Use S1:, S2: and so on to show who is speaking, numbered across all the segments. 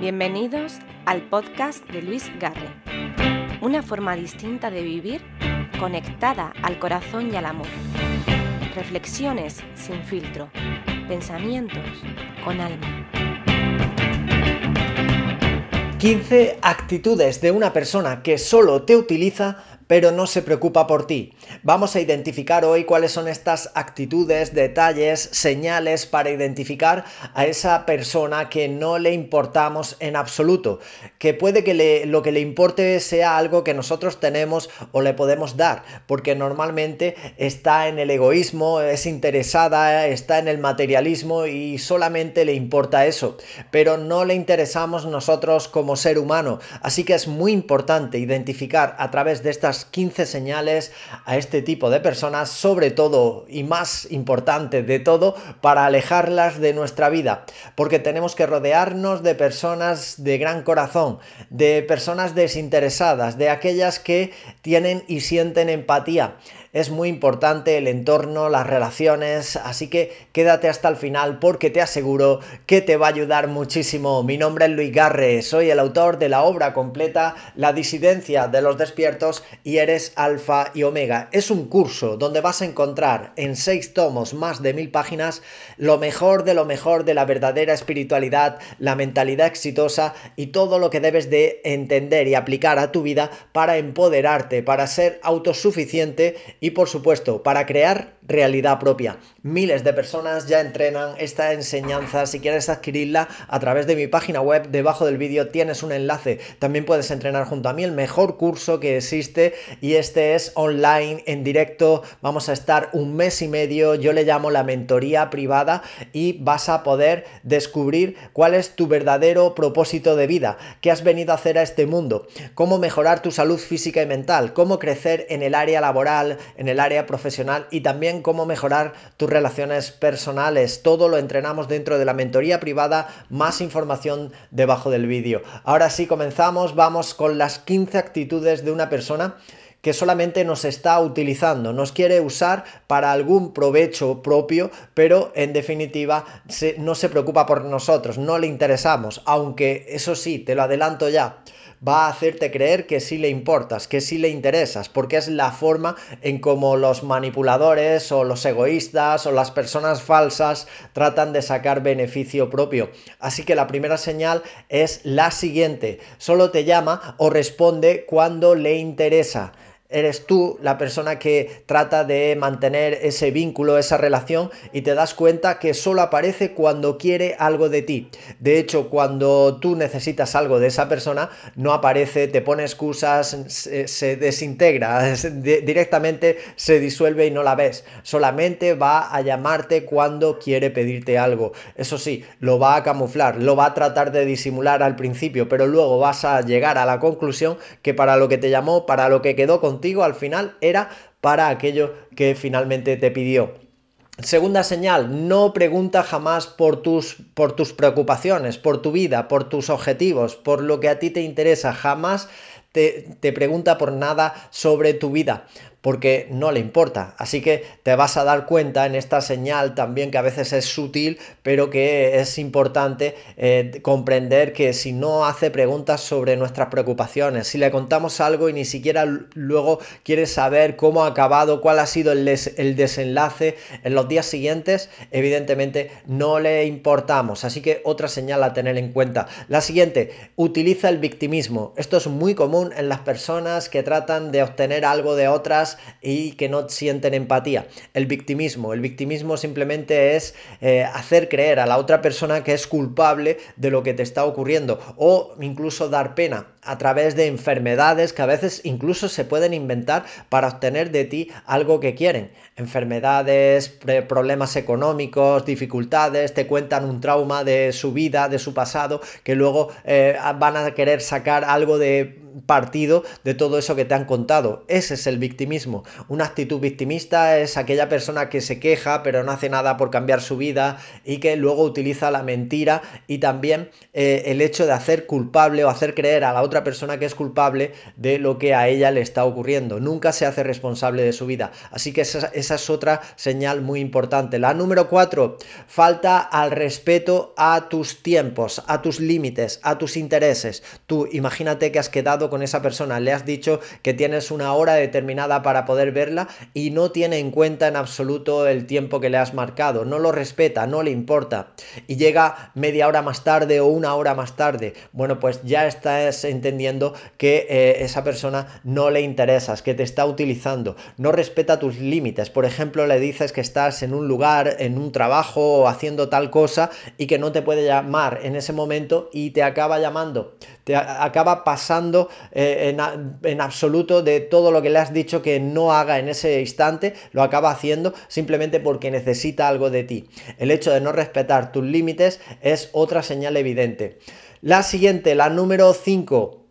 S1: Bienvenidos al podcast de Luis Garre. Una forma distinta de vivir conectada al corazón y al amor. Reflexiones sin filtro. Pensamientos con alma.
S2: 15 actitudes de una persona que solo te utiliza pero no se preocupa por ti. Vamos a identificar hoy cuáles son estas actitudes, detalles, señales para identificar a esa persona que no le importamos en absoluto, que puede que lo que le importe sea algo que nosotros tenemos o le podemos dar, porque normalmente está en el egoísmo, es interesada, está en el materialismo y solamente le importa eso, pero no le interesamos nosotros como ser humano, así que es muy importante identificar a través de estas 15 señales a este tipo de personas, sobre todo y más importante de todo, para alejarlas de nuestra vida, porque tenemos que rodearnos de personas de gran corazón, de personas desinteresadas, de aquellas que tienen y sienten empatía es muy importante el entorno, las relaciones, así que quédate hasta el final porque te aseguro que te va a ayudar muchísimo. Mi nombre es Luis Garre, soy el autor de la obra completa La disidencia de los despiertos y eres alfa y omega. Es un curso donde vas a encontrar en seis tomos más de mil páginas lo mejor de lo mejor de la verdadera espiritualidad, la mentalidad exitosa y todo lo que debes de entender y aplicar a tu vida para empoderarte, para ser autosuficiente y por supuesto para crear realidad propia. Miles de personas ya entrenan esta enseñanza. Si quieres adquirirla a través de mi página web, debajo del vídeo tienes un enlace. También puedes entrenar junto a mí el mejor curso que existe y este es online, en directo. Vamos a estar un mes y medio. Yo le llamo la mentoría privada y vas a poder descubrir cuál es tu verdadero propósito de vida, qué has venido a hacer a este mundo, cómo mejorar tu salud física y mental, cómo crecer en el área laboral, en el área profesional y también cómo mejorar tus relaciones personales. Todo lo entrenamos dentro de la mentoría privada, más información debajo del vídeo. Ahora sí, comenzamos, vamos con las 15 actitudes de una persona que solamente nos está utilizando, nos quiere usar para algún provecho propio, pero en definitiva no se preocupa por nosotros, no le interesamos, aunque eso sí, te lo adelanto ya va a hacerte creer que sí le importas, que sí le interesas, porque es la forma en cómo los manipuladores o los egoístas o las personas falsas tratan de sacar beneficio propio. Así que la primera señal es la siguiente, solo te llama o responde cuando le interesa eres tú la persona que trata de mantener ese vínculo, esa relación y te das cuenta que solo aparece cuando quiere algo de ti. De hecho, cuando tú necesitas algo de esa persona, no aparece, te pone excusas, se, desintegra, directamente se disuelve y no la ves. Solamente va a llamarte cuando quiere pedirte algo. Eso sí, lo va a camuflar, lo va a tratar de disimular al principio, pero luego vas a llegar a la conclusión que para lo que te llamó, para lo que quedó con contigo al final era para aquello que finalmente te pidió. Segunda señal, no pregunta jamás por tus, por tus preocupaciones, por tu vida, por tus objetivos, por lo que a ti te interesa. Jamás te, pregunta por nada sobre tu vida porque no le importa. Así que te vas a dar cuenta en esta señal también que a veces es sutil, pero que es importante eh, comprender que si no hace preguntas sobre nuestras preocupaciones, si le contamos algo y ni siquiera luego quiere saber cómo ha acabado, cuál ha sido el desenlace en los días siguientes, evidentemente no le importamos. Así que otra señal a tener en cuenta. La siguiente, utiliza el victimismo. Esto es muy común en las personas que tratan de obtener algo de otras y que no sienten empatía. El victimismo. El victimismo simplemente es eh, hacer creer a la otra persona que es culpable de lo que te está ocurriendo o incluso dar pena a través de enfermedades que a veces incluso se pueden inventar para obtener de ti algo que quieren. Enfermedades, problemas económicos, dificultades, te cuentan un trauma de su vida, de su pasado, que luego eh, van a querer sacar algo de partido de todo eso que te han contado. Ese es el victimismo. Una actitud victimista es aquella persona que se queja pero no hace nada por cambiar su vida y que luego utiliza la mentira y también eh, el hecho de hacer culpable o hacer creer a la otra persona que es culpable de lo que a ella le está ocurriendo. Nunca se hace responsable de su vida. Así que esa, esa es otra señal muy importante. La número cuatro, falta al respeto a tus tiempos, a tus límites, a tus intereses. Tú imagínate que has quedado con esa persona, le has dicho que tienes una hora determinada para poder verla y no tiene en cuenta en absoluto el tiempo que le has marcado, no lo respeta, no le importa y llega media hora más tarde o una hora más tarde, bueno, pues ya estás entendiendo que eh, esa persona no le interesas, que te está utilizando, no respeta tus límites. Por ejemplo, le dices que estás en un lugar, en un trabajo o haciendo tal cosa y que no te puede llamar en ese momento y te acaba llamando te acaba pasando eh, en, en, absoluto de todo lo que le has dicho que no haga en ese instante, lo acaba haciendo simplemente porque necesita algo de ti. El hecho de no respetar tus límites es otra señal evidente. La siguiente, la número 5,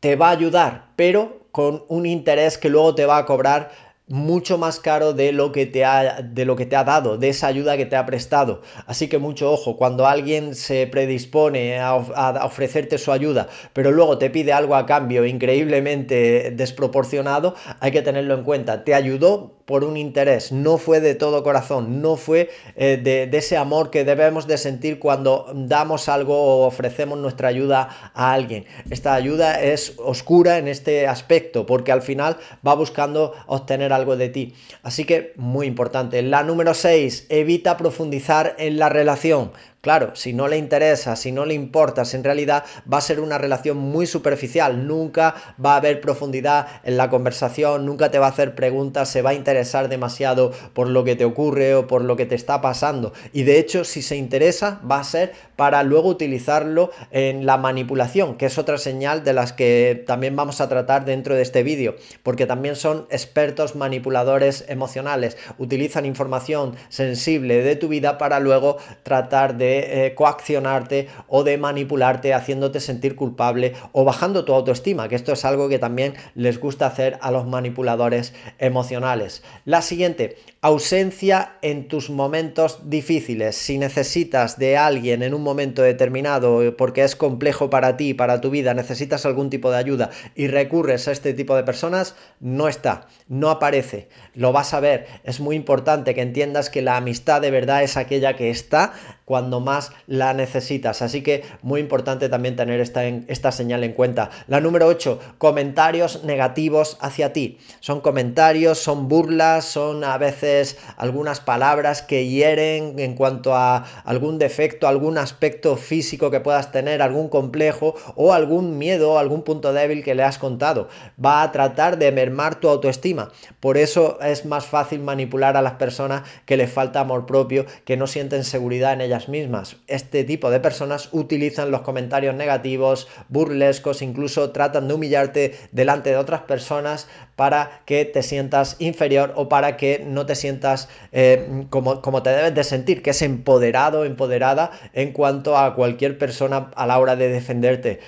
S2: te va a ayudar, pero con un interés que luego te va a cobrar mucho más caro de lo que te ha de lo que te ha dado, de esa ayuda que te ha prestado. Así que mucho ojo, cuando alguien se predispone a, a, ofrecerte su ayuda, pero luego te pide algo a cambio increíblemente desproporcionado, hay que tenerlo en cuenta. Te ayudó por un interés, no fue de todo corazón, no fue eh, de, ese amor que debemos de sentir cuando damos algo o ofrecemos nuestra ayuda a alguien. Esta ayuda es oscura en este aspecto porque al final va buscando obtener algo de ti. Así que muy importante. La número 6, evita profundizar en la relación. Claro, si no le interesa, si no le importas, en realidad va a ser una relación muy superficial, nunca va a haber profundidad en la conversación, nunca te va a hacer preguntas, se va a interesar demasiado por lo que te ocurre o por lo que te está pasando. Y de hecho, si se interesa, va a ser para luego utilizarlo en la manipulación, que es otra señal de las que también vamos a tratar dentro de este vídeo, porque también son expertos manipuladores emocionales, utilizan información sensible de tu vida para luego tratar eh, coaccionarte o de manipularte haciéndote sentir culpable o bajando tu autoestima, que esto es algo que también les gusta hacer a los manipuladores emocionales. La siguiente, ausencia en tus momentos difíciles. Si necesitas de alguien en un momento determinado porque es complejo para ti, para tu vida, necesitas algún tipo de ayuda y recurres a este tipo de personas, no está, no aparece, lo vas a ver. Es muy importante que entiendas que la amistad de verdad es aquella que está cuando más la necesitas. Así que muy importante también tener esta, señal en cuenta. La número 8, comentarios negativos hacia ti. Son comentarios, son burlas, son a veces algunas palabras que hieren en cuanto a algún defecto, algún aspecto físico que puedas tener, algún complejo o algún miedo, algún punto débil que le has contado. Va a tratar de mermar tu autoestima. Por eso es más fácil manipular a las personas que les falta amor propio, que no sienten seguridad en ellas mismas. Este tipo de personas utilizan los comentarios negativos, burlescos, incluso tratan de humillarte delante de otras personas para que te sientas inferior o para que no te sientas eh, como, como te debes de sentir, que es empoderado, empoderada en cuanto a cualquier persona a la hora de defenderte.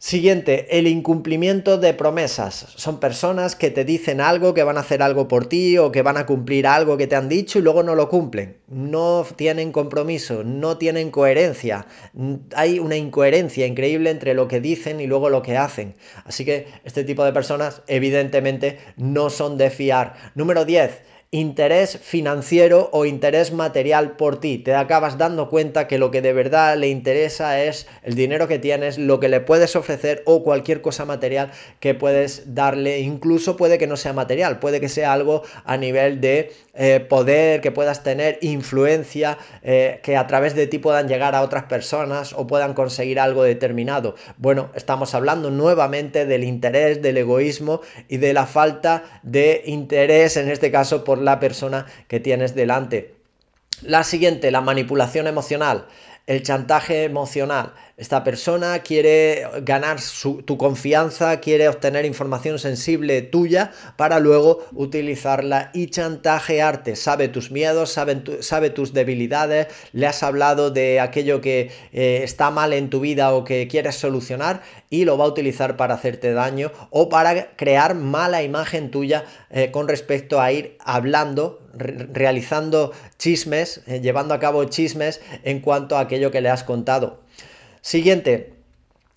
S2: Siguiente, el incumplimiento de promesas. Son personas que te dicen algo, que van a hacer algo por ti o que van a cumplir algo que te han dicho y luego no lo cumplen. No tienen compromiso, no tienen coherencia. Hay una incoherencia increíble entre lo que dicen y luego lo que hacen. Así que este tipo de personas evidentemente no son de fiar. Número 10 interés financiero o interés material por ti. Te acabas dando cuenta que lo que de verdad le interesa es el dinero que tienes, lo que le puedes ofrecer o cualquier cosa material que puedes darle. Incluso puede que no sea material, puede que sea algo a nivel de eh, poder, que puedas tener influencia, eh, que a través de ti puedan llegar a otras personas o puedan conseguir algo determinado. Bueno, estamos hablando nuevamente del interés, del egoísmo y de la falta de interés, en este caso, por la persona que tienes delante. La siguiente, la manipulación emocional. El chantaje emocional. Esta persona quiere ganar tu confianza, quiere obtener información sensible tuya para luego utilizarla y chantajearte. Sabe tus miedos, sabe, tus debilidades, le has hablado de aquello que eh, está mal en tu vida o que quieres solucionar y lo va a utilizar para hacerte daño o para crear mala imagen tuya eh, con respecto a ir hablando, realizando chismes, eh, llevando a cabo chismes en cuanto a aquello que le has contado. Siguiente,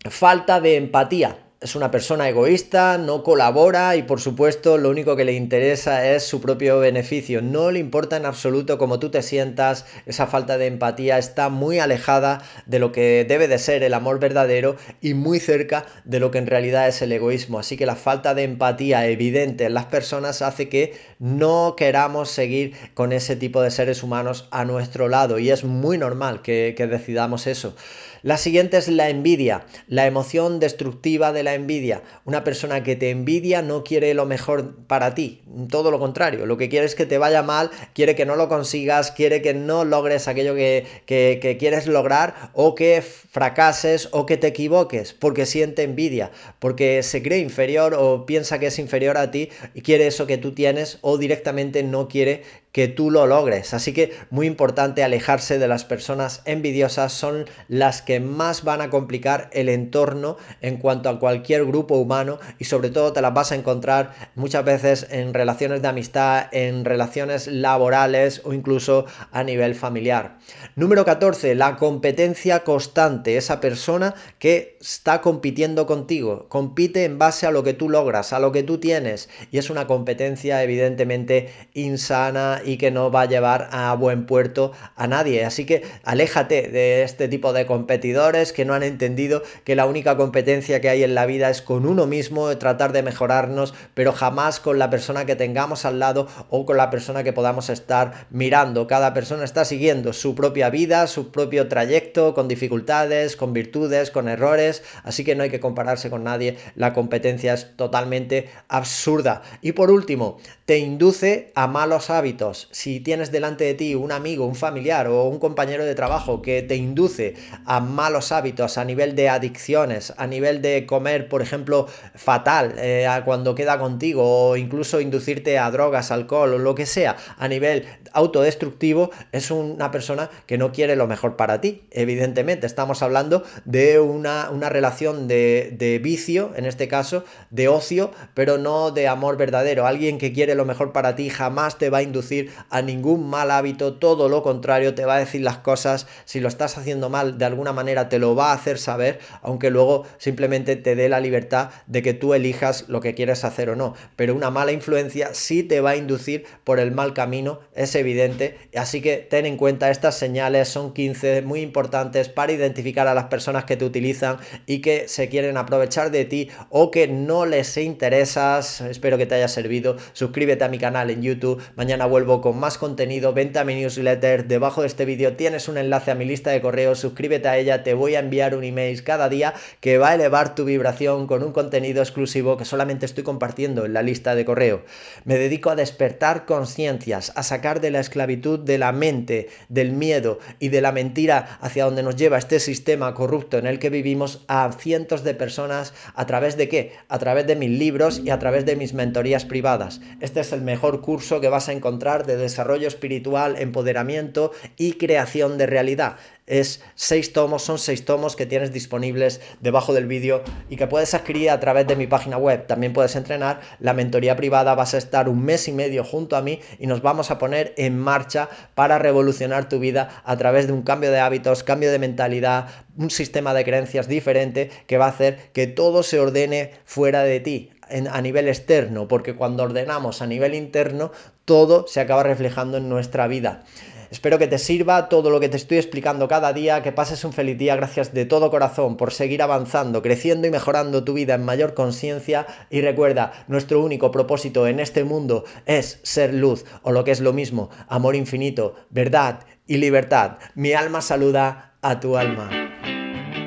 S2: falta de empatía es una persona egoísta, no colabora y por supuesto lo único que le interesa es su propio beneficio. No le importa en absoluto cómo tú te sientas, esa falta de empatía está muy alejada de lo que debe de ser el amor verdadero y muy cerca de lo que en realidad es el egoísmo. Así que la falta de empatía evidente en las personas hace que no queramos seguir con ese tipo de seres humanos a nuestro lado y es muy normal que, que decidamos eso. La siguiente es la envidia, la emoción destructiva de la envidia. Una persona que te envidia no quiere lo mejor para ti, todo lo contrario, lo que quiere es que te vaya mal, quiere que no lo consigas, quiere que no logres aquello que, que quieres lograr o que fracases o que te equivoques, porque siente envidia, porque se cree inferior o piensa que es inferior a ti y quiere eso que tú tienes o directamente no quiere que tú lo logres. Así que muy importante alejarse de las personas envidiosas, son las que más van a complicar el entorno en cuanto a cualquier grupo humano y sobre todo te las vas a encontrar muchas veces en relaciones de amistad, en relaciones laborales o incluso a nivel familiar. Número 14, la competencia constante, esa persona que está compitiendo contigo, compite en base a lo que tú logras, a lo que tú tienes y es una competencia evidentemente insana y que no va a llevar a buen puerto a nadie. Así que aléjate de este tipo de competidores que no han entendido que la única competencia que hay en la vida es con uno mismo, tratar de mejorarnos, pero jamás con la persona que tengamos al lado o con la persona que podamos estar mirando. Cada persona está siguiendo su propia vida, su propio trayecto, con dificultades, con virtudes, con errores, así que no hay que compararse con nadie. La competencia es totalmente absurda. Y por último, te induce a malos hábitos si tienes delante de ti un amigo, un familiar o un compañero de trabajo que te induce a malos hábitos a nivel de adicciones, a nivel de comer, por ejemplo, fatal eh, cuando queda contigo o incluso inducirte a drogas, alcohol o lo que sea, a nivel autodestructivo, es una persona que no quiere lo mejor para ti. Evidentemente, estamos hablando de una, relación de vicio, en este caso, de ocio, pero no de amor verdadero. Alguien que quiere lo mejor para ti jamás te va a inducir a ningún mal hábito, todo lo contrario, te va a decir las cosas, si lo estás haciendo mal, de alguna manera te lo va a hacer saber, aunque luego simplemente te dé la libertad de que tú elijas lo que quieres hacer o no. Pero una mala influencia sí te va a inducir por el mal camino, es evidente, así que ten en cuenta estas señales, son 15 muy importantes para identificar a las personas que te utilizan y que se quieren aprovechar de ti o que no les interesas. Espero que te haya servido. Suscríbete a mi canal en YouTube. Mañana vuelvo con más contenido, venta mi newsletter, debajo de este vídeo tienes un enlace a mi lista de correos, suscríbete a ella, te voy a enviar un email cada día que va a elevar tu vibración con un contenido exclusivo que solamente estoy compartiendo en la lista de correo. Me dedico a despertar conciencias, a sacar de la esclavitud de la mente, del miedo y de la mentira hacia donde nos lleva este sistema corrupto en el que vivimos a cientos de personas a través de qué? A través de mis libros y a través de mis mentorías privadas. Este es el mejor curso que vas a encontrar de desarrollo espiritual, empoderamiento y creación de realidad. Es seis tomos, son seis tomos que tienes disponibles debajo del vídeo y que puedes adquirir a través de mi página web. También puedes entrenar la mentoría privada, vas a estar un mes y medio junto a mí y nos vamos a poner en marcha para revolucionar tu vida a través de un cambio de hábitos, cambio de mentalidad, un sistema de creencias diferente que va a hacer que todo se ordene fuera de ti, a nivel externo, porque cuando ordenamos a nivel interno, todo se acaba reflejando en nuestra vida. Espero que te sirva todo lo que te estoy explicando cada día, que pases un feliz día, gracias de todo corazón por seguir avanzando, creciendo y mejorando tu vida en mayor conciencia y recuerda, nuestro único propósito en este mundo es ser luz o lo que es lo mismo, amor infinito, verdad y libertad. Mi alma saluda a tu alma.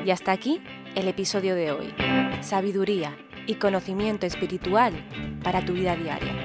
S1: Y hasta aquí el episodio de hoy. Sabiduría y conocimiento espiritual para tu vida diaria.